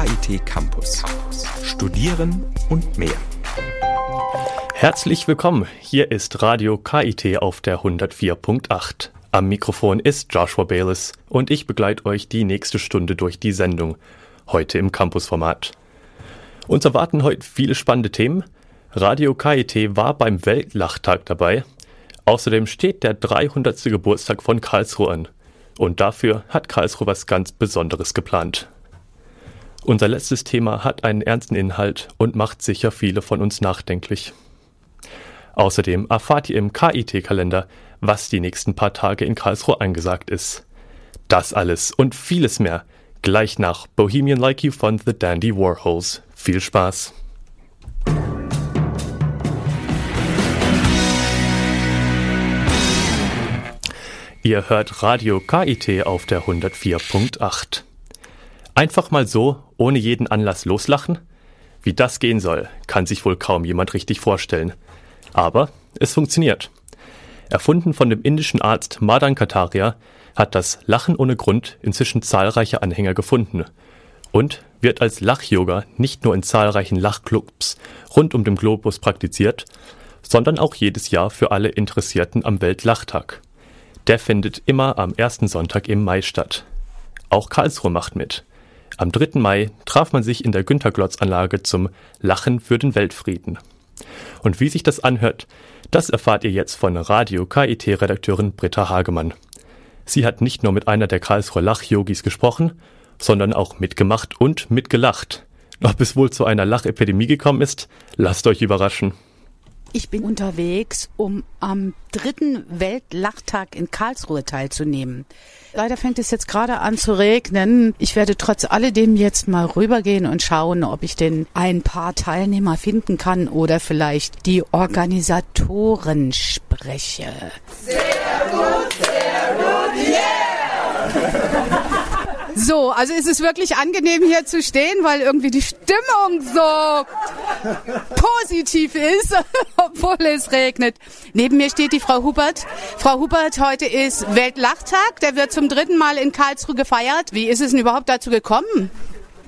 KIT Campus. Studieren und mehr. Herzlich willkommen. Hier ist Radio KIT auf der 104.8. Am Mikrofon ist Joshua Bayless und ich begleite euch die nächste Stunde durch die Sendung. Heute im Campusformat. Uns erwarten heute viele spannende Themen. Radio KIT war beim Weltlachtag dabei. Außerdem steht der 300. Geburtstag von Karlsruhe an. Und dafür hat Karlsruhe was ganz Besonderes geplant. Unser letztes Thema hat einen ernsten Inhalt und macht sicher viele von uns nachdenklich. Außerdem erfahrt ihr im KIT-Kalender, was die nächsten paar Tage in Karlsruhe angesagt ist. Das alles und vieles mehr gleich nach Bohemian Like You von The Dandy Warhols. Viel Spaß! Ihr hört Radio KIT auf der 104.8. Einfach mal so, ohne jeden Anlass loslachen? Wie das gehen soll, kann sich wohl kaum jemand richtig vorstellen. Aber es funktioniert. Erfunden von dem indischen Arzt Madan Kataria hat das Lachen ohne Grund inzwischen zahlreiche Anhänger gefunden und wird als Lach-Yoga nicht nur in zahlreichen Lachclubs rund um den Globus praktiziert, sondern auch jedes Jahr für alle Interessierten am Weltlachtag. Der findet immer am ersten Sonntag im Mai statt. Auch Karlsruhe macht mit. Am 3. Mai traf man sich in der Günterglotz-Anlage zum Lachen für den Weltfrieden. Und wie sich das anhört, das erfahrt ihr jetzt von Radio KIT-Redakteurin Britta Hagemann. Sie hat nicht nur mit einer der Karlsruher Lach-Yogis gesprochen, sondern auch mitgemacht und mitgelacht. Ob es wohl zu einer Lachepidemie gekommen ist, lasst euch überraschen. Ich bin unterwegs, um am dritten Weltlachtag in Karlsruhe teilzunehmen. Leider fängt es jetzt gerade an zu regnen. Ich werde trotz alledem jetzt mal rübergehen und schauen, ob ich denn ein paar Teilnehmer finden kann oder vielleicht die Organisatoren spreche. Sehr gut, sehr gut, yeah! So, also ist es wirklich angenehm hier zu stehen, weil irgendwie die Stimmung so positiv ist, obwohl es regnet. Neben mir steht die Frau Hubert. Frau Hubert, heute ist Weltlachtag. Der wird zum dritten Mal in Karlsruhe gefeiert. Wie ist es denn überhaupt dazu gekommen?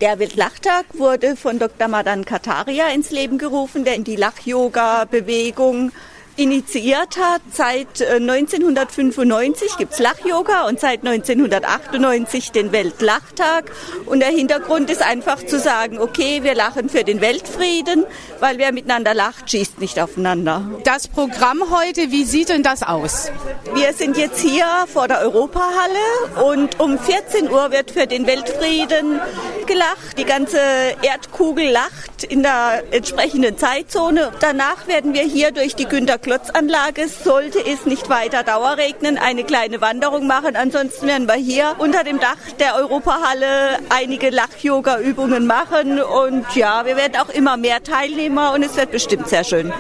Der Weltlachtag wurde von Dr. Madan Kataria ins Leben gerufen, der in die Lach-Yoga-Bewegung initiiert hat. Seit 1995 gibt es Lach-Yoga und seit 1998 den Weltlachtag. Und der Hintergrund ist einfach zu sagen, okay, wir lachen für den Weltfrieden, weil wer miteinander lacht, schießt nicht aufeinander. Das Programm heute, wie sieht denn das aus? Wir sind jetzt hier vor der Europahalle und um 14 Uhr wird für den Weltfrieden gelacht. Die ganze Erdkugel lacht in der entsprechenden Zeitzone. Danach werden wir hier durch die Günter Klotzanlage, sollte es nicht weiter Dauerregnen, eine kleine Wanderung machen. Ansonsten werden wir hier unter dem Dach der Europahalle einige Lach-Yoga-Übungen machen. Und ja, wir werden auch immer mehr Teilnehmer und es wird bestimmt sehr schön.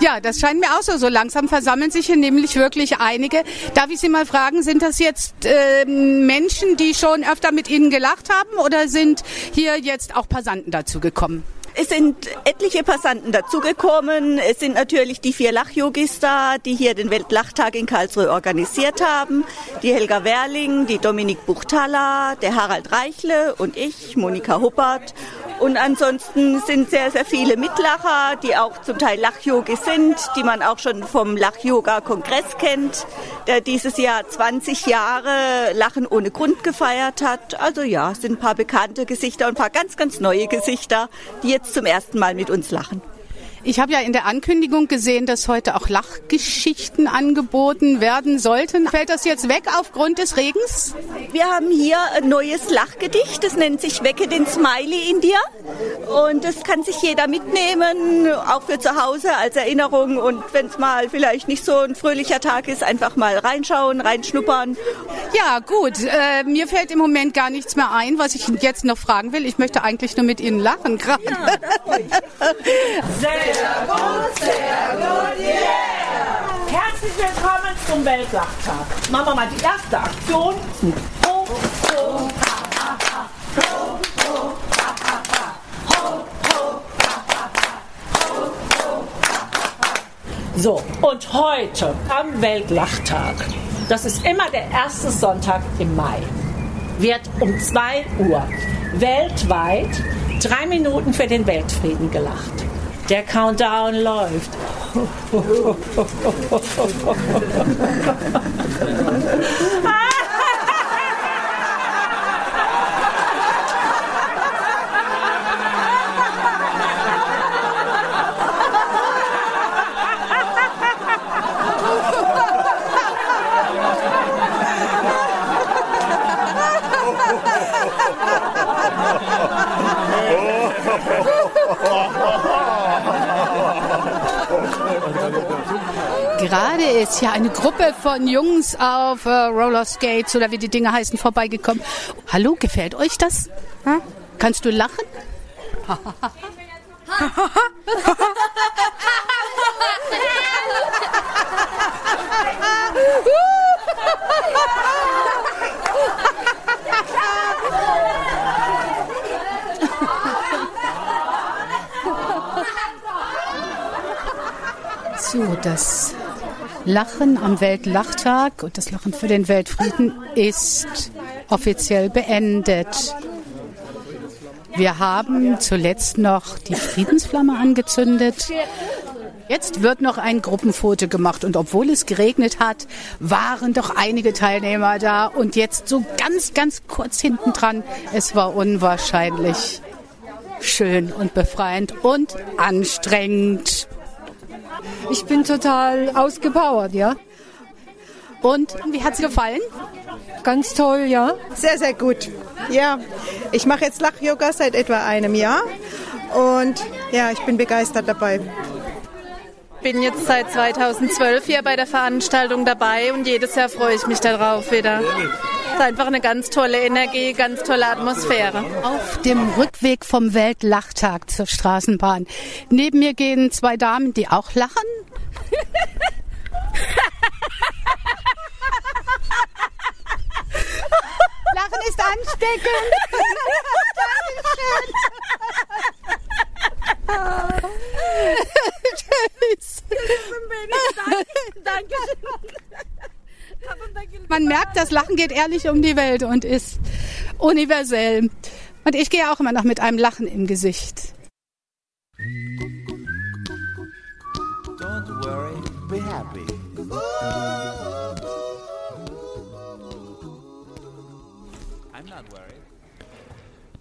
Ja, das scheint mir auch so. So langsam versammeln sich hier nämlich wirklich einige. Darf ich Sie mal fragen, sind das jetzt äh, Menschen, die schon öfter mit Ihnen gelacht haben oder sind hier jetzt auch Passanten dazu gekommen? Es sind etliche Passanten dazugekommen. Es sind natürlich die vier Lachyogis da, die hier den Weltlachtag in Karlsruhe organisiert haben. Die Helga Werling, die Dominik Buchthaler, der Harald Reichle und ich, Monika Huppert. Und ansonsten sind sehr, sehr viele Mitlacher, die auch zum Teil Lachyogis sind, die man auch schon vom Lach-Yoga-Kongress kennt, der dieses Jahr 20 Jahre Lachen ohne Grund gefeiert hat. Also ja, es sind ein paar bekannte Gesichter und ein paar ganz, ganz neue Gesichter, die jetzt zum ersten Mal mit uns lachen. Ich habe ja in der Ankündigung gesehen, dass heute auch Lachgeschichten angeboten werden sollten. Fällt das jetzt weg aufgrund des Regens? Wir haben hier ein neues Lachgedicht, das nennt sich Wecke den Smiley in dir. Und das kann sich jeder mitnehmen, auch für zu Hause als Erinnerung. Und wenn es mal vielleicht nicht so ein fröhlicher Tag ist, einfach mal reinschauen, reinschnuppern. Ja, gut. Äh, mir fällt im Moment gar nichts mehr ein, was ich jetzt noch fragen will. Ich möchte eigentlich nur mit Ihnen lachen gerade. Ja, Sehr gut, sehr gut, yeah! Herzlich willkommen zum Weltlachtag. Machen wir mal die erste Aktion. Ho, ho, ha, ha, ha. Ho, ho, ha, ha, ha. Ho, ho, ha, ha, ha. Ho, ho, ha, ha, ha. So, und heute am Weltlachtag, das ist immer der erste Sonntag im Mai, wird um 2 Uhr weltweit drei Minuten für den Weltfrieden gelacht. Der Countdown läuft. Gerade ist ja eine Gruppe von Jungs auf äh, Roller Skates oder wie die Dinge heißen vorbeigekommen. Hallo, gefällt euch das? Hm? Kannst du lachen? So, das Lachen am Weltlachtag und das Lachen für den Weltfrieden ist offiziell beendet. Wir haben zuletzt noch die Friedensflamme angezündet. Jetzt wird noch ein Gruppenfoto gemacht und obwohl es geregnet hat, waren doch einige Teilnehmer da und jetzt so ganz, ganz kurz hinten dran. Es war unwahrscheinlich schön und befreiend und anstrengend. Ich bin total ausgepowert, ja. Und wie hat es gefallen? Ganz toll, ja. Sehr, sehr gut. Ja, ich mache jetzt Lach-Yoga seit etwa einem Jahr und ja, ich bin begeistert dabei. Ich bin jetzt seit 2012 hier bei der Veranstaltung dabei und jedes Jahr freue ich mich darauf wieder. Es ist einfach eine ganz tolle Energie, ganz tolle Atmosphäre. Auf dem Rückweg vom Weltlachtag zur Straßenbahn. Neben mir gehen zwei Damen, die auch lachen. Lachen ist ansteckend. Man merkt, das Lachen geht ehrlich um die Welt und ist universell. Und ich gehe auch immer noch mit einem Lachen im Gesicht. Don't worry, be happy. I'm not worried.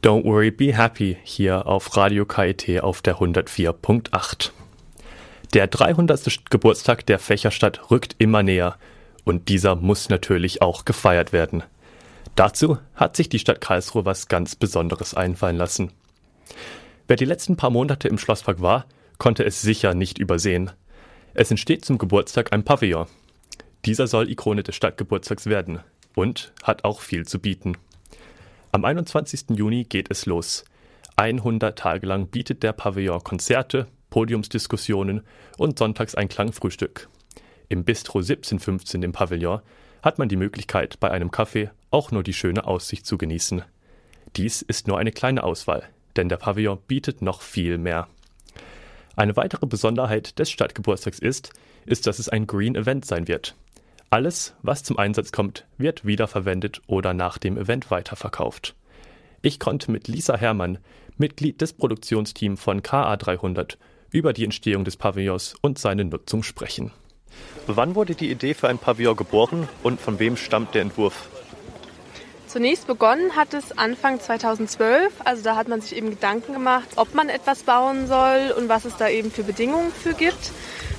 Don't worry, be happy hier auf Radio KIT auf der 104.8. Der 300. Geburtstag der Fächerstadt rückt immer näher und dieser muss natürlich auch gefeiert werden. Dazu hat sich die Stadt Karlsruhe was ganz Besonderes einfallen lassen. Wer die letzten paar Monate im Schlosspark war, konnte es sicher nicht übersehen. Es entsteht zum Geburtstag ein Pavillon. Dieser soll Ikone des Stadtgeburtstags werden und hat auch viel zu bieten. Am 21. Juni geht es los. 100 Tage lang bietet der Pavillon Konzerte, Podiumsdiskussionen und sonntags ein Klangfrühstück. Im Bistro 1715 im Pavillon hat man die Möglichkeit, bei einem Kaffee auch nur die schöne Aussicht zu genießen. Dies ist nur eine kleine Auswahl, denn der Pavillon bietet noch viel mehr. Eine weitere Besonderheit des Stadtgeburtstags ist, ist, dass es ein Green Event sein wird. Alles, was zum Einsatz kommt, wird wiederverwendet oder nach dem Event weiterverkauft. Ich konnte mit Lisa Herrmann, Mitglied des Produktionsteams von KA300, über die Entstehung des Pavillons und seine Nutzung sprechen. Wann wurde die Idee für ein Pavillon geboren und von wem stammt der Entwurf? Zunächst begonnen hat es Anfang 2012, also da hat man sich eben Gedanken gemacht, ob man etwas bauen soll und was es da eben für Bedingungen für gibt.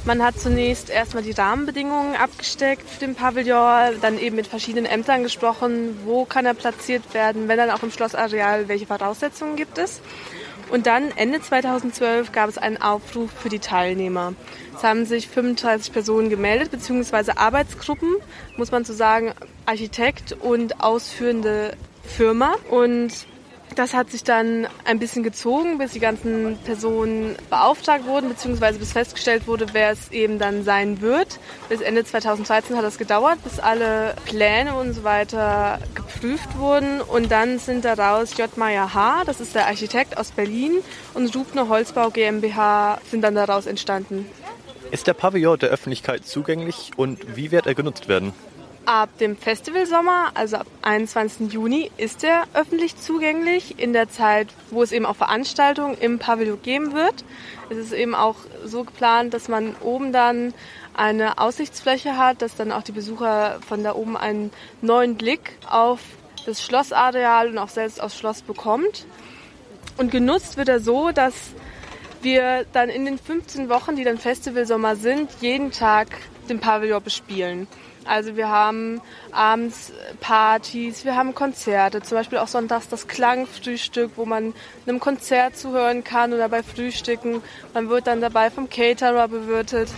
Man hat zunächst erstmal die Rahmenbedingungen abgesteckt für den Pavillon, dann eben mit verschiedenen Ämtern gesprochen, wo kann er platziert werden, wenn dann auch im Schlossareal, welche Voraussetzungen gibt es. Und dann Ende 2012 gab es einen Aufruf für die Teilnehmer. Es haben sich 35 Personen gemeldet, beziehungsweise Arbeitsgruppen, muss man so sagen, Architekt und ausführende Firma. Und das hat sich dann ein bisschen gezogen, bis die ganzen Personen beauftragt wurden, beziehungsweise bis festgestellt wurde, wer es eben dann sein wird. Bis Ende 2013 hat das gedauert, bis alle Pläne und so weiter geprüft wurden. Und dann sind daraus J. Meyer H., das ist der Architekt aus Berlin, und Rubner Holzbau GmbH sind dann daraus entstanden. Ist der Pavillon der Öffentlichkeit zugänglich und wie wird er genutzt werden? Ab dem Festivalsommer, also ab 21. Juni, ist er öffentlich zugänglich in der Zeit, wo es eben auch Veranstaltungen im Pavillon geben wird. Es ist eben auch so geplant, dass man oben dann eine Aussichtsfläche hat, dass dann auch die Besucher von da oben einen neuen Blick auf das Schlossareal und auch selbst aufs Schloss bekommt. Und genutzt wird er so, dass wir dann in den 15 Wochen, die dann Festivalsommer sind, jeden Tag den Pavillon bespielen. Also wir haben abends Partys, wir haben Konzerte, zum Beispiel auch sonntags das Klangfrühstück, wo man einem Konzert zuhören kann oder bei Frühstücken. Man wird dann dabei vom Caterer bewirtet,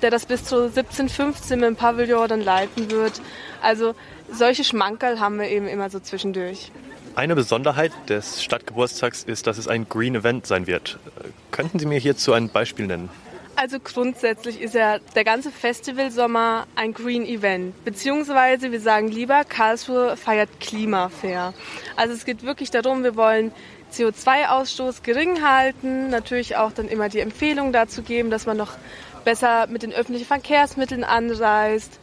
der das bis zu 17, 15 im Pavillon dann leiten wird. Also solche Schmankerl haben wir eben immer so zwischendurch. Eine Besonderheit des Stadtgeburtstags ist, dass es ein Green Event sein wird. Könnten Sie mir hierzu ein Beispiel nennen? Also grundsätzlich ist ja der ganze Festivalsommer ein Green Event. Beziehungsweise wir sagen lieber, Karlsruhe feiert Klimafair. Also es geht wirklich darum, wir wollen CO2-Ausstoß gering halten, natürlich auch dann immer die Empfehlung dazu geben, dass man noch besser mit den öffentlichen Verkehrsmitteln anreist.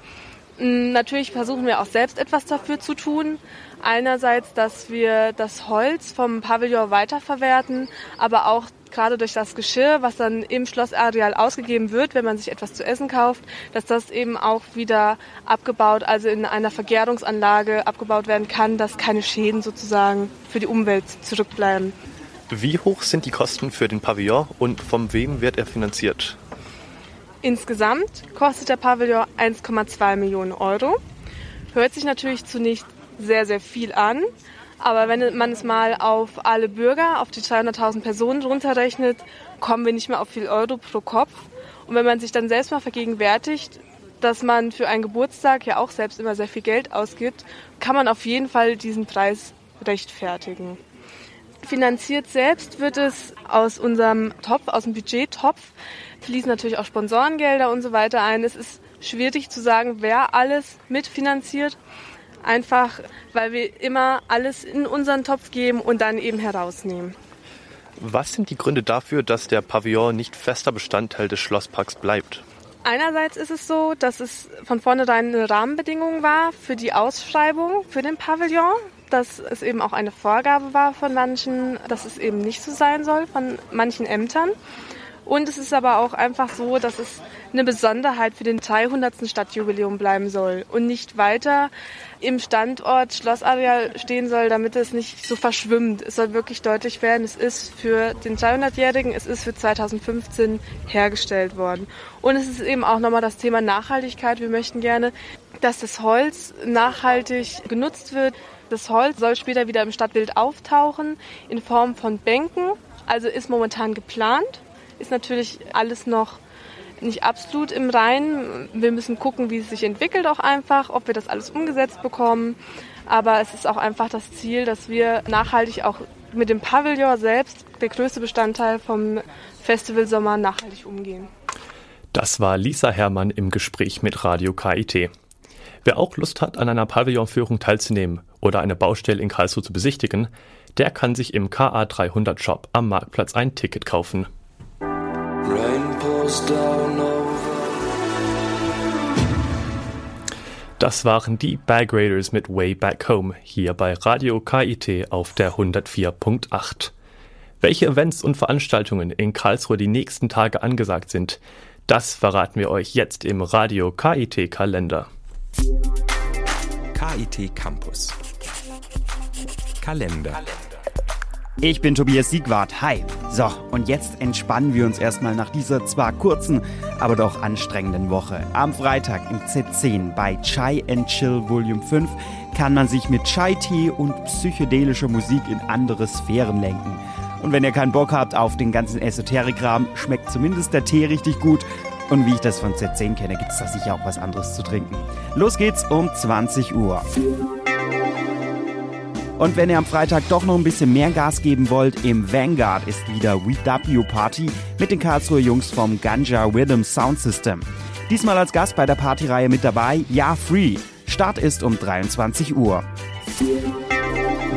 Mm, natürlich versuchen wir auch selbst etwas dafür zu tun. Einerseits, dass wir das Holz vom Pavillon weiterverwerten, aber auch gerade durch das Geschirr, was dann im Schlossareal ausgegeben wird, wenn man sich etwas zu essen kauft, dass das eben auch wieder abgebaut, also in einer Vergärungsanlage abgebaut werden kann, dass keine Schäden sozusagen für die Umwelt zurückbleiben. Wie hoch sind die Kosten für den Pavillon und von wem wird er finanziert? Insgesamt kostet der Pavillon 1,2 Millionen Euro. Hört sich natürlich zunächst sehr, sehr viel an. Aber wenn man es mal auf alle Bürger, auf die 200.000 Personen runterrechnet, kommen wir nicht mehr auf viel Euro pro Kopf. Und wenn man sich dann selbst mal vergegenwärtigt, dass man für einen Geburtstag ja auch selbst immer sehr viel Geld ausgibt, kann man auf jeden Fall diesen Preis rechtfertigen. Finanziert selbst wird es aus unserem Topf, aus dem Budgettopf, fließen natürlich auch Sponsorengelder und so weiter ein. Es ist schwierig zu sagen, wer alles mitfinanziert. Einfach, weil wir immer alles in unseren Topf geben und dann eben herausnehmen. Was sind die Gründe dafür, dass der Pavillon nicht fester Bestandteil des Schlossparks bleibt? Einerseits ist es so, dass es von vornherein eine Rahmenbedingung war für die Ausschreibung für den Pavillon, dass es eben auch eine Vorgabe war von manchen, dass es eben nicht so sein soll, von manchen Ämtern. Und es ist aber auch einfach so, dass es eine Besonderheit für den 300. Stadtjubiläum bleiben soll und nicht weiter im Standort Schlossareal stehen soll, damit es nicht so verschwimmt. Es soll wirklich deutlich werden, es ist für den 300-Jährigen, es ist für 2015 hergestellt worden. Und es ist eben auch nochmal das Thema Nachhaltigkeit. Wir möchten gerne, dass das Holz nachhaltig genutzt wird. Das Holz soll später wieder im Stadtbild auftauchen in Form von Bänken. Also ist momentan geplant ist natürlich alles noch nicht absolut im Reinen. Wir müssen gucken, wie es sich entwickelt auch einfach, ob wir das alles umgesetzt bekommen. Aber es ist auch einfach das Ziel, dass wir nachhaltig auch mit dem Pavillon selbst, der größte Bestandteil vom Festival Sommer, nachhaltig umgehen. Das war Lisa Herrmann im Gespräch mit Radio KIT. Wer auch Lust hat, an einer Pavillonführung teilzunehmen oder eine Baustelle in Karlsruhe zu besichtigen, der kann sich im KA300 Shop am Marktplatz ein Ticket kaufen. Das waren die Bag Raiders mit Way Back Home hier bei Radio KIT auf der 104.8. Welche Events und Veranstaltungen in Karlsruhe die nächsten Tage angesagt sind, das verraten wir euch jetzt im Radio KIT Kalender. KIT Campus. Kalender. Kalender. Ich bin Tobias Siegwart. Hi. So, und jetzt entspannen wir uns erstmal nach dieser zwar kurzen, aber doch anstrengenden Woche. Am Freitag im Z10 bei Chai and Chill Volume 5 kann man sich mit Chai-Tee und psychedelischer Musik in andere Sphären lenken. Und wenn ihr keinen Bock habt auf den ganzen Esoterikkram, schmeckt zumindest der Tee richtig gut. Und wie ich das von Z10 kenne, gibt es da sicher auch was anderes zu trinken. Los geht's um 20 Uhr. Und wenn ihr am Freitag doch noch ein bisschen mehr Gas geben wollt, im Vanguard ist wieder WW Party mit den Karlsruher Jungs vom Ganja Rhythm Sound System. Diesmal als Gast bei der Partyreihe mit dabei Ja Free. Start ist um 23 Uhr.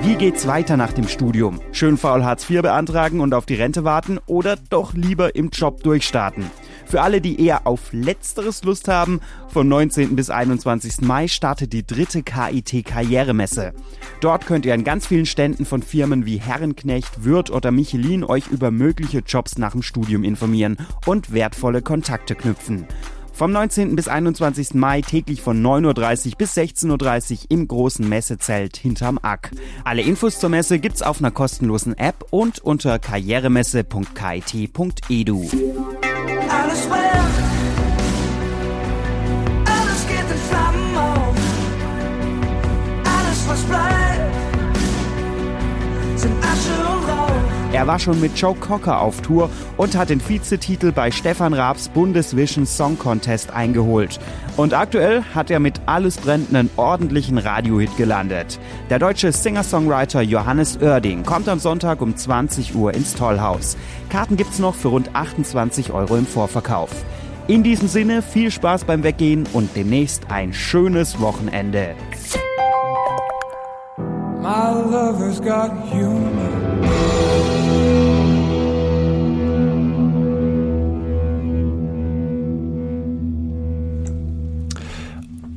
Wie geht's weiter nach dem Studium? Schön faul Hartz IV beantragen und auf die Rente warten oder doch lieber im Job durchstarten? Für alle, die eher auf Letzteres Lust haben, vom 19. bis 21. Mai startet die dritte KIT Karrieremesse. Dort könnt ihr an ganz vielen Ständen von Firmen wie Herrenknecht, Würth oder Michelin euch über mögliche Jobs nach dem Studium informieren und wertvolle Kontakte knüpfen. Vom 19. bis 21. Mai täglich von 9.30 Uhr bis 16.30 Uhr im großen Messezelt hinterm Ack. Alle Infos zur Messe gibt's auf einer kostenlosen App und unter karrieremesse.kit.edu. Alles brennt, alles geht in Flammen auf. Alles, was bleibt, sind Asche und Rauch. Er war schon mit Joe Cocker auf Tour und hat den Vizetitel bei Stefan Raabs Bundesvision Song Contest eingeholt. Und aktuell hat er mit Alles brennt einen ordentlichen Radiohit gelandet. Der deutsche Singer-Songwriter Johannes Oerding kommt am Sonntag um 20 Uhr ins Tollhaus. Karten gibt's noch für rund 28 Euro im Vorverkauf. In diesem Sinne viel Spaß beim Weggehen und demnächst ein schönes Wochenende. My lover's got humor.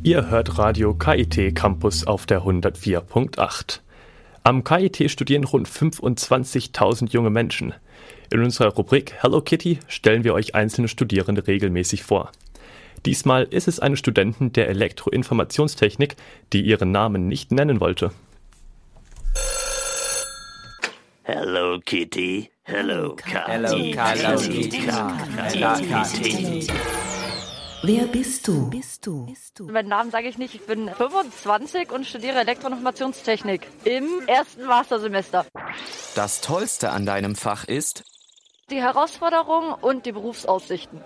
Ihr hört Radio KIT Campus auf der 104.8. Am KIT studieren rund 25.000 junge Menschen. In unserer Rubrik Hello Kitty stellen wir euch einzelne Studierende regelmäßig vor. Diesmal ist es eine Studentin der Elektroinformationstechnik, die ihren Namen nicht nennen wollte. Hello Kitty, hello Kitty, Hello, Kitty. Hello, Kitty. Wer bist du? Bist du? Meinen Namen sage ich nicht. Ich bin 25 und studiere Elektroinformationstechnik im ersten Mastersemester. Das Tollste an deinem Fach ist Die Herausforderung und die Berufsaussichten.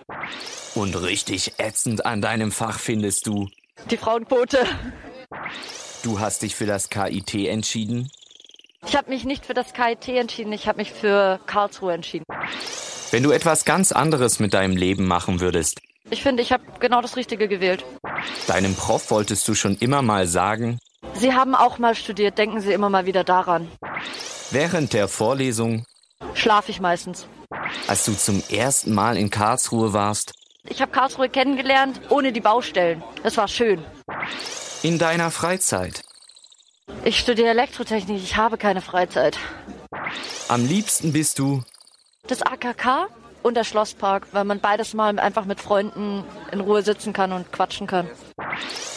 und richtig ätzend an deinem Fach findest du. Die Frauenquote. Du hast dich für das KIT entschieden. Ich habe mich nicht für das KIT entschieden, ich habe mich für Karlsruhe entschieden. Wenn du etwas ganz anderes mit deinem Leben machen würdest, Ich finde, ich habe genau das Richtige gewählt. deinem Prof wolltest du schon immer mal sagen, Sie haben auch mal studiert, denken Sie immer mal wieder daran. während der Vorlesung, Schlaf ich meistens. als du zum ersten Mal in Karlsruhe warst, Ich habe Karlsruhe kennengelernt, ohne die Baustellen. Das war schön. in deiner Freizeit. Ich studiere Elektrotechnik, ich habe keine Freizeit. Am liebsten bist du, Das AKK und der Schlosspark, weil man beides mal einfach mit Freunden in Ruhe sitzen kann und quatschen kann.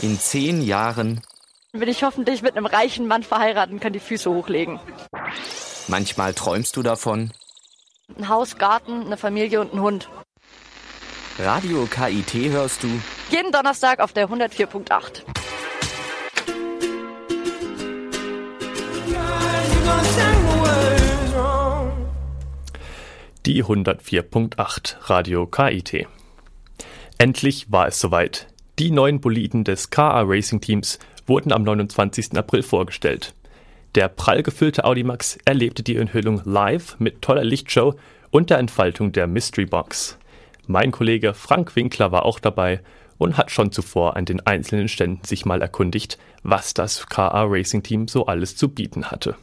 in zehn Jahren, Bin ich hoffentlich mit einem reichen Mann verheiratet und kann die Füße hochlegen. manchmal träumst du davon. Ein Haus, Garten, eine Familie und ein Hund. Radio KIT hörst du Jeden Donnerstag auf der 104.8. Die 104.8 Radio KIT. Endlich war es soweit. Die neuen Boliden des KA Racing Teams wurden am 29. April vorgestellt. Der prall gefüllte Audimax erlebte die Enthüllung live mit toller Lichtshow und der Entfaltung der Mystery Box. Mein Kollege Frank Winkler war auch dabei und hat schon zuvor an den einzelnen Ständen sich mal erkundigt, was das KA Racing Team so alles zu bieten hatte.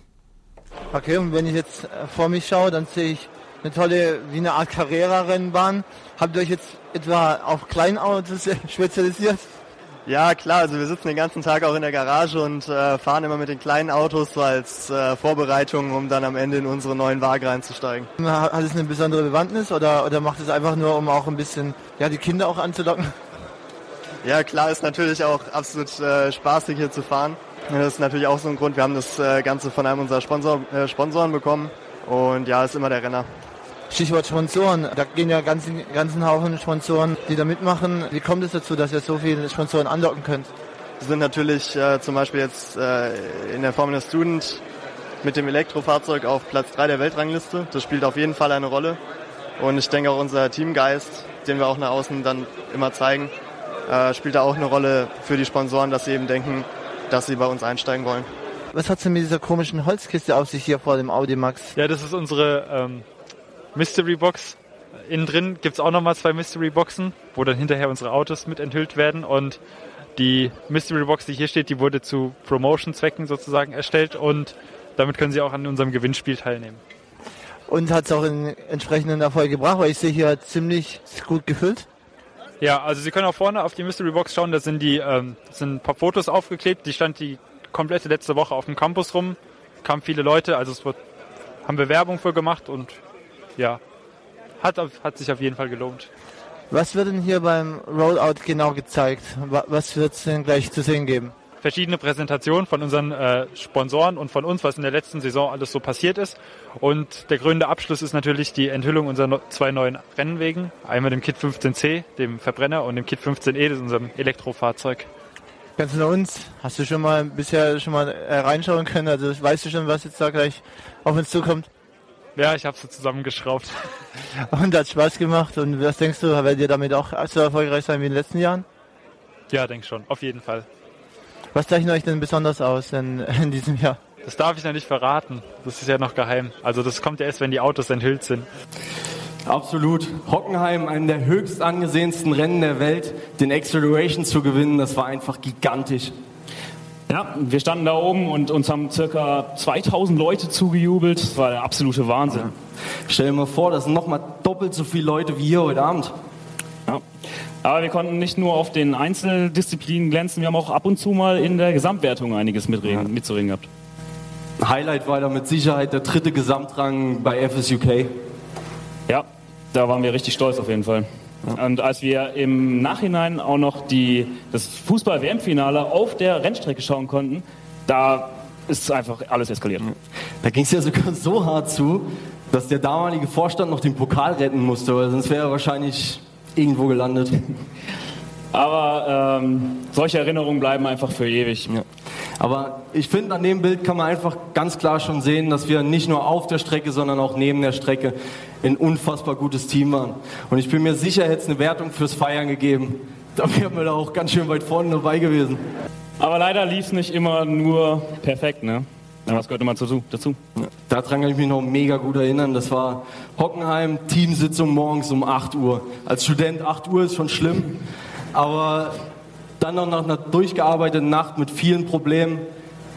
Okay, und wenn ich jetzt äh, vor mich schaue, dann sehe ich eine tolle, wie eine Art Carrera-Rennbahn. Habt ihr euch jetzt etwa auf Kleinautos spezialisiert? Ja, klar, also wir sitzen den ganzen Tag auch in der Garage und äh, fahren immer mit den kleinen Autos so als äh, Vorbereitung, um dann am Ende in unsere neuen Wagen reinzusteigen. Hat es eine besondere Bewandtnis oder, oder macht es einfach nur, um auch ein bisschen ja, die Kinder auch anzulocken? Ja, klar, ist natürlich auch absolut äh, spaßig hier zu fahren. Das ist natürlich auch so ein Grund, wir haben das äh, Ganze von einem unserer Sponsor, äh, Sponsoren bekommen und ja, ist immer der Renner. Stichwort Sponsoren. Da gehen ja ganzen, ganzen Haufen Sponsoren, die da mitmachen. Wie kommt es dazu, dass ihr so viele Sponsoren anlocken könnt? Wir sind natürlich äh, zum Beispiel jetzt äh, in der Formula Student mit dem Elektrofahrzeug auf Platz 3 der Weltrangliste. Das spielt auf jeden Fall eine Rolle. Und ich denke auch unser Teamgeist, den wir auch nach außen dann immer zeigen, äh, spielt da auch eine Rolle für die Sponsoren, dass sie eben denken, dass sie bei uns einsteigen wollen. Was hat's denn mit dieser komischen Holzkiste auf sich hier vor dem Audi Max? Ja, das ist unsere ähm, Mystery Box. Innen drin gibt's auch nochmal zwei Mystery Boxen, wo dann hinterher unsere Autos mit enthüllt werden. Und die Mystery Box, die hier steht, die wurde zu Promotion-Zwecken sozusagen erstellt und damit können Sie auch an unserem Gewinnspiel teilnehmen. und hat es auch einen entsprechenden Erfolg gebracht, weil ich sehe hier ziemlich gut gefüllt. Ja, also Sie können auch vorne auf die Mystery Box schauen, da sind die ähm, sind ein paar Fotos aufgeklebt, die stand die komplette letzte Woche auf dem Campus rum, kamen viele Leute, also es wird, haben wir Werbung für gemacht und ja, hat, hat sich auf jeden Fall gelohnt. Was wird denn hier beim Rollout genau gezeigt? Was wird es denn gleich zu sehen geben? verschiedene Präsentationen von unseren äh, Sponsoren und von uns, was in der letzten Saison alles so passiert ist. Und der grüne Abschluss ist natürlich die Enthüllung unserer no zwei neuen Rennwegen. Einmal dem Kit 15C, dem Verbrenner, und dem Kit 15E, das ist unserem Elektrofahrzeug. Ganz nur uns. Hast du schon mal bisher schon mal äh, reinschauen können? Also weißt du schon, was jetzt da gleich auf uns zukommt? Ja, ich habe sie zusammengeschraubt. Und hat Spaß gemacht. Und was denkst du, werdet ihr damit auch so erfolgreich sein wie in den letzten Jahren? Ja, denk schon, auf jeden Fall. Was zeichnet euch denn besonders aus in, in diesem Jahr? Das darf ich noch nicht verraten. Das ist ja noch geheim. Also das kommt ja erst, wenn die Autos enthüllt sind. Absolut. Hockenheim, einem der höchst angesehensten Rennen der Welt, den Acceleration zu gewinnen, das war einfach gigantisch. Ja, wir standen da oben und uns haben circa 2000 Leute zugejubelt. Das war der absolute Wahnsinn. Ja. Stell dir mal vor, das sind nochmal doppelt so viele Leute wie hier heute Abend. Ja. Aber wir konnten nicht nur auf den Einzeldisziplinen glänzen, wir haben auch ab und zu mal in der Gesamtwertung einiges mitreden, ja. mitzureden gehabt. Highlight war da mit Sicherheit der dritte Gesamtrang bei FSUK. Ja, da waren wir richtig stolz auf jeden Fall. Ja. Und als wir im Nachhinein auch noch die, das Fußball-WM-Finale auf der Rennstrecke schauen konnten, da ist einfach alles eskaliert. Da ging es ja sogar so hart zu, dass der damalige Vorstand noch den Pokal retten musste, weil sonst wäre er wahrscheinlich irgendwo gelandet. Aber ähm, solche Erinnerungen bleiben einfach für ewig. Ja. Aber ich finde, an dem Bild kann man einfach ganz klar schon sehen, dass wir nicht nur auf der Strecke, sondern auch neben der Strecke ein unfassbar gutes Team waren. Und ich bin mir sicher, hätte es eine Wertung fürs Feiern gegeben. Da wären wir da auch ganz schön weit vorne dabei gewesen. Aber leider lief es nicht immer nur perfekt, ne? Ja, was gehört immer dazu? dazu? Ja, daran kann ich mich noch mega gut erinnern. Das war Hockenheim, Teamsitzung morgens um 8 Uhr. Als Student 8 Uhr ist schon schlimm, aber dann noch nach einer durchgearbeiteten Nacht mit vielen Problemen,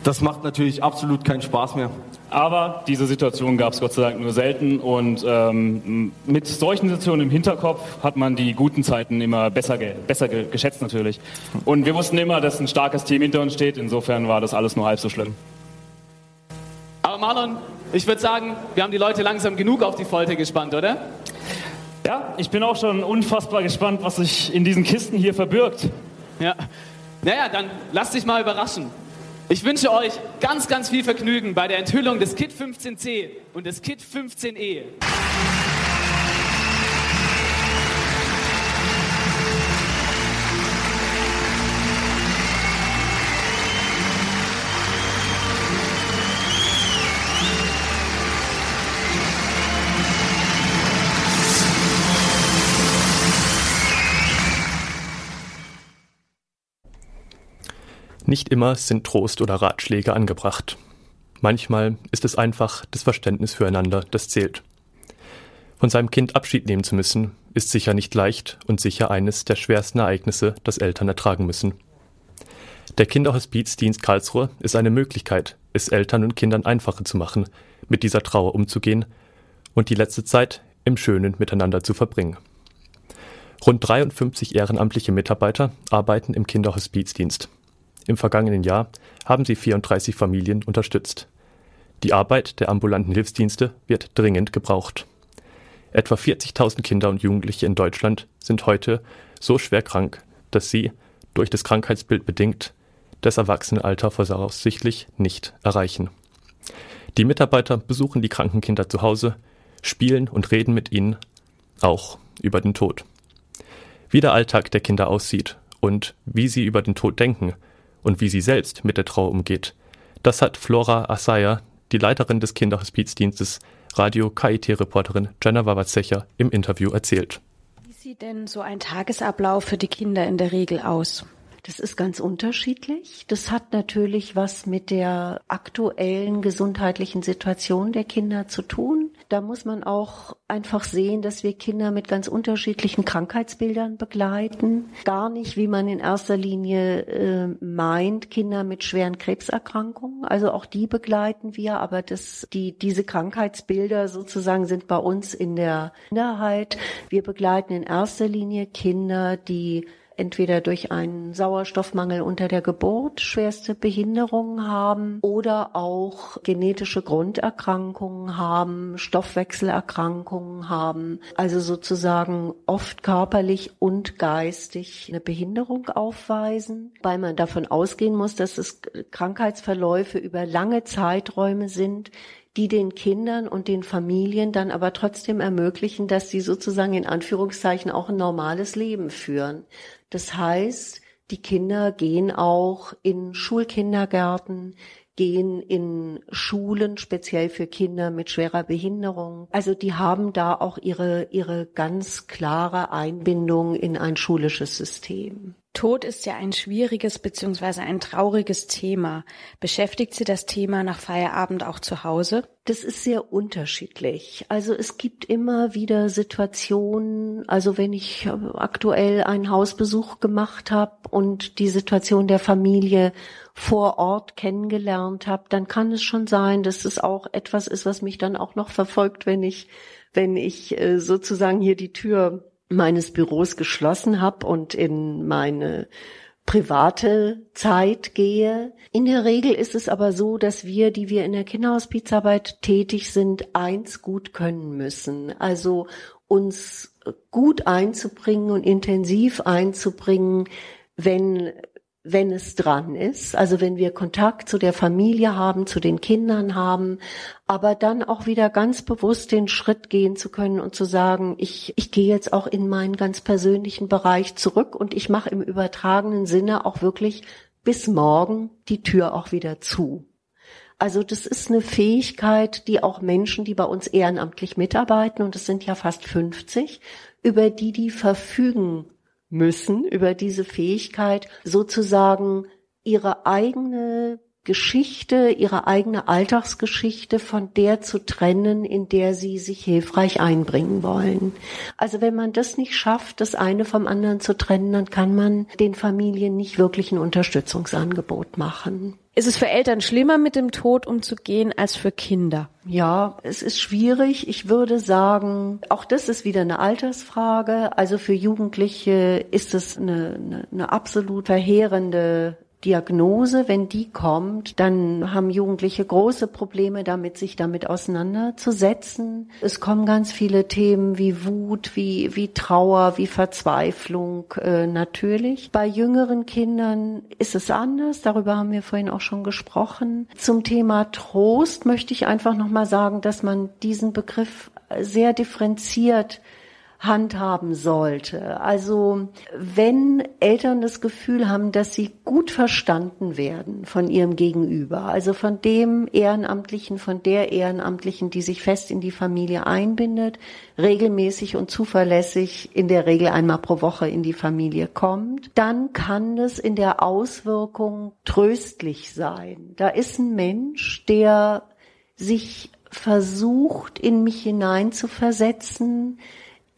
das macht natürlich absolut keinen Spaß mehr. Aber diese Situation gab es Gott sei Dank nur selten und ähm, mit solchen Situationen im Hinterkopf hat man die guten Zeiten immer besser, ge besser ge geschätzt natürlich. Und wir wussten immer, dass ein starkes Team hinter uns steht. Insofern war das alles nur halb so schlimm. Aber Marlon, ich würde sagen, wir haben die Leute langsam genug auf die Folter gespannt, oder? Ja, ich bin auch schon unfassbar gespannt, was sich in diesen Kisten hier verbirgt. Ja. Naja, dann lasst dich mal überraschen. Ich wünsche euch ganz, ganz viel Vergnügen bei der Enthüllung des Kit 15C und des Kit 15E. Nicht immer sind Trost oder Ratschläge angebracht. Manchmal ist es einfach das Verständnis füreinander, das zählt. Von seinem Kind Abschied nehmen zu müssen, ist sicher nicht leicht und sicher eines der schwersten Ereignisse, das Eltern ertragen müssen. Der Kinderhospizdienst Karlsruhe ist eine Möglichkeit, es Eltern und Kindern einfacher zu machen, mit dieser Trauer umzugehen und die letzte Zeit im Schönen miteinander zu verbringen. Rund 53 ehrenamtliche Mitarbeiter arbeiten im Kinderhospizdienst. Im vergangenen Jahr haben sie 34 Familien unterstützt. Die Arbeit der ambulanten Hilfsdienste wird dringend gebraucht. Etwa 40.000 Kinder und Jugendliche in Deutschland sind heute so schwer krank, dass sie, durch das Krankheitsbild bedingt, das Erwachsenenalter voraussichtlich nicht erreichen. Die Mitarbeiter besuchen die kranken Kinder zu Hause, spielen und reden mit ihnen, auch über den Tod. Wie der Alltag der Kinder aussieht und wie sie über den Tod denken, und wie sie selbst mit der Trauer umgeht. Das hat Flora Asaya, die Leiterin des Kinderhospizdienstes, Radio KIT-Reporterin Jenna Wawazecher im Interview erzählt. Wie sieht denn so ein Tagesablauf für die Kinder in der Regel aus? Das ist ganz unterschiedlich. Das hat natürlich was mit der aktuellen gesundheitlichen Situation der Kinder zu tun. Da muss man auch einfach sehen, dass wir Kinder mit ganz unterschiedlichen Krankheitsbildern begleiten. Gar nicht, wie man in erster Linie äh, meint, Kinder mit schweren Krebserkrankungen. Also auch die begleiten wir, aber das, die, diese Krankheitsbilder sozusagen sind bei uns in der Minderheit. Wir begleiten in erster Linie Kinder, die entweder durch einen Sauerstoffmangel unter der Geburt schwerste Behinderungen haben oder auch genetische Grunderkrankungen haben, Stoffwechselerkrankungen haben, also sozusagen oft körperlich und geistig eine Behinderung aufweisen, weil man davon ausgehen muss, dass es Krankheitsverläufe über lange Zeiträume sind, die den Kindern und den Familien dann aber trotzdem ermöglichen, dass sie sozusagen in Anführungszeichen auch ein normales Leben führen. Das heißt, die Kinder gehen auch in Schulkindergärten, gehen in Schulen, speziell für Kinder mit schwerer Behinderung. Also die haben da auch ihre, ihre ganz klare Einbindung in ein schulisches System. Tod ist ja ein schwieriges bzw. ein trauriges Thema. Beschäftigt Sie das Thema nach Feierabend auch zu Hause? Das ist sehr unterschiedlich. Also es gibt immer wieder Situationen, also wenn ich aktuell einen Hausbesuch gemacht habe und die Situation der Familie vor Ort kennengelernt habe, dann kann es schon sein, dass es auch etwas ist, was mich dann auch noch verfolgt, wenn ich wenn ich äh, sozusagen hier die Tür meines Büros geschlossen habe und in meine private Zeit gehe. In der Regel ist es aber so, dass wir, die wir in der Kinderhospizarbeit tätig sind, eins gut können müssen. Also uns gut einzubringen und intensiv einzubringen, wenn wenn es dran ist, also wenn wir Kontakt zu der Familie haben, zu den Kindern haben, aber dann auch wieder ganz bewusst den Schritt gehen zu können und zu sagen, ich, ich gehe jetzt auch in meinen ganz persönlichen Bereich zurück und ich mache im übertragenen Sinne auch wirklich bis morgen die Tür auch wieder zu. Also das ist eine Fähigkeit, die auch Menschen, die bei uns ehrenamtlich mitarbeiten, und es sind ja fast 50, über die die verfügen müssen, über diese Fähigkeit sozusagen ihre eigene Geschichte, ihre eigene Alltagsgeschichte von der zu trennen, in der sie sich hilfreich einbringen wollen. Also wenn man das nicht schafft, das eine vom anderen zu trennen, dann kann man den Familien nicht wirklich ein Unterstützungsangebot machen. Ist es für Eltern schlimmer, mit dem Tod umzugehen, als für Kinder? Ja, es ist schwierig. Ich würde sagen, auch das ist wieder eine Altersfrage. Also für Jugendliche ist es eine, eine, eine absolut verheerende Diagnose, wenn die kommt, dann haben Jugendliche große Probleme damit, sich damit auseinanderzusetzen. Es kommen ganz viele Themen wie Wut, wie, wie Trauer, wie Verzweiflung äh, natürlich. Bei jüngeren Kindern ist es anders, darüber haben wir vorhin auch schon gesprochen. Zum Thema Trost möchte ich einfach nochmal sagen, dass man diesen Begriff sehr differenziert handhaben sollte. Also wenn Eltern das Gefühl haben, dass sie gut verstanden werden von ihrem Gegenüber, also von dem Ehrenamtlichen, von der Ehrenamtlichen, die sich fest in die Familie einbindet, regelmäßig und zuverlässig in der Regel einmal pro Woche in die Familie kommt, dann kann das in der Auswirkung tröstlich sein. Da ist ein Mensch, der sich versucht, in mich hineinzuversetzen,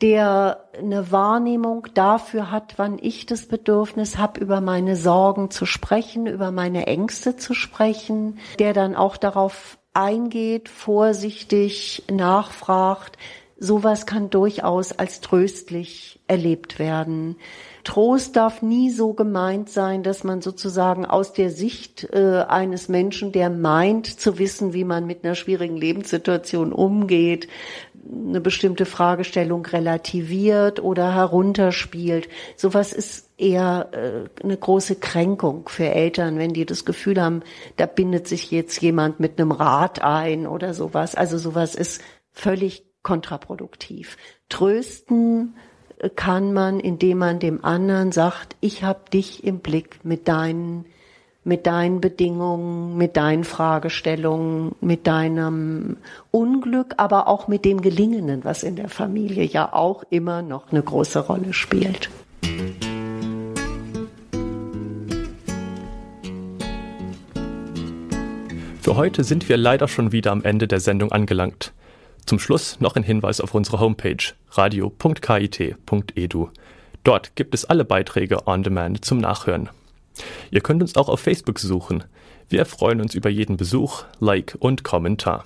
der eine Wahrnehmung dafür hat, wann ich das Bedürfnis habe, über meine Sorgen zu sprechen, über meine Ängste zu sprechen, der dann auch darauf eingeht, vorsichtig nachfragt. Sowas kann durchaus als tröstlich erlebt werden. Trost darf nie so gemeint sein, dass man sozusagen aus der Sicht äh, eines Menschen, der meint zu wissen, wie man mit einer schwierigen Lebenssituation umgeht, eine bestimmte Fragestellung relativiert oder herunterspielt. Sowas ist eher äh, eine große Kränkung für Eltern, wenn die das Gefühl haben, da bindet sich jetzt jemand mit einem Rat ein oder sowas. Also sowas ist völlig kontraproduktiv. Trösten kann man, indem man dem anderen sagt, ich habe dich im Blick mit deinen mit deinen Bedingungen, mit deinen Fragestellungen, mit deinem Unglück, aber auch mit dem Gelingenden, was in der Familie ja auch immer noch eine große Rolle spielt. Für heute sind wir leider schon wieder am Ende der Sendung angelangt. Zum Schluss noch ein Hinweis auf unsere Homepage radio.kit.edu. Dort gibt es alle Beiträge on demand zum Nachhören. Ihr könnt uns auch auf Facebook suchen. Wir freuen uns über jeden Besuch, Like und Kommentar.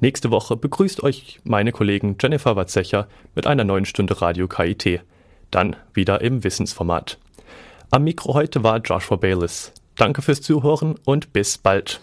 Nächste Woche begrüßt euch meine Kollegin Jennifer Watzecher mit einer neuen Stunde Radio KIT. Dann wieder im Wissensformat. Am Mikro heute war Joshua Bayless. Danke fürs Zuhören und bis bald.